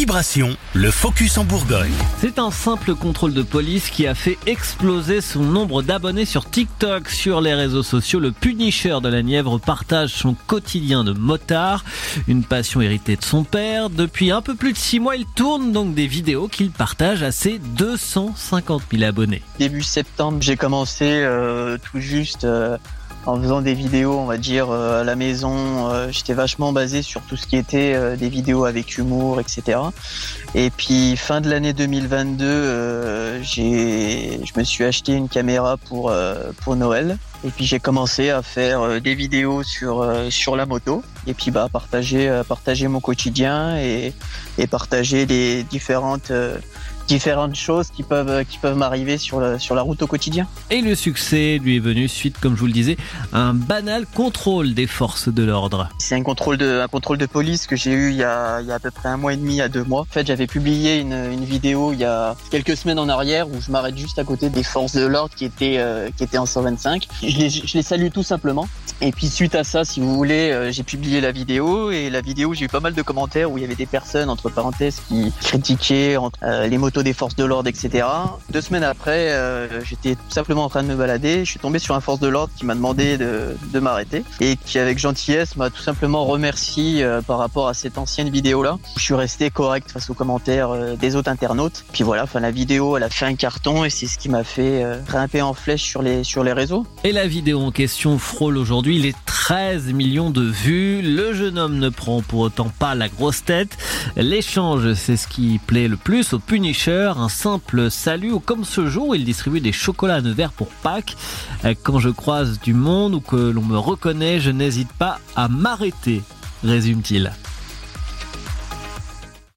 Vibration, le focus en Bourgogne. C'est un simple contrôle de police qui a fait exploser son nombre d'abonnés sur TikTok. Sur les réseaux sociaux, le Punisher de la Nièvre partage son quotidien de motard, une passion héritée de son père. Depuis un peu plus de six mois, il tourne donc des vidéos qu'il partage à ses 250 000 abonnés. Début septembre, j'ai commencé euh, tout juste euh, en faisant des vidéos, on va dire, euh, à la maison. Euh, J'étais vachement basé sur tout ce qui était euh, des vidéos avec humour, etc. Et puis fin de l'année 2022, euh, j'ai, je me suis acheté une caméra pour pour Noël. Et puis j'ai commencé à faire des vidéos sur sur la moto. Et puis bah partager partager mon quotidien et et partager les différentes différentes choses qui peuvent qui peuvent m'arriver sur la sur la route au quotidien. Et le succès lui est venu suite, comme je vous le disais, à un banal contrôle des forces de l'ordre. C'est un contrôle de un contrôle de police que j'ai eu il y a il y a à peu près un mois et demi à deux mois. En fait, j'avais publié une une vidéo il y a quelques semaines en arrière où je m'arrête juste à côté des forces de l'ordre qui étaient euh, qui étaient en 125. Je les je les salue tout simplement. Et puis suite à ça, si vous voulez, euh, j'ai publié la vidéo et la vidéo, j'ai eu pas mal de commentaires où il y avait des personnes entre parenthèses qui critiquaient euh, les motos des forces de l'ordre, etc. Deux semaines après, euh, j'étais tout simplement en train de me balader. Je suis tombé sur un force de l'ordre qui m'a demandé de, m'arrêter et qui, avec gentillesse, m'a tout simplement remercié euh, par rapport à cette ancienne vidéo-là. Je suis resté correct face aux commentaires euh, des autres internautes. Puis voilà, enfin la vidéo, elle a fait un carton et c'est ce qui m'a fait grimper en flèche sur les sur les réseaux. Et la vidéo en question frôle aujourd'hui les 13 millions de vues. Le jeune homme ne prend pour autant pas la grosse tête. L'échange, c'est ce qui plaît le plus au Un simple salut ou comme ce jour, il distribue des chocolats à Nevers pour Pâques. Euh, Quand je croise du monde ou que l'on me reconnaît, je n'hésite pas à m'arrêter, résume-t-il.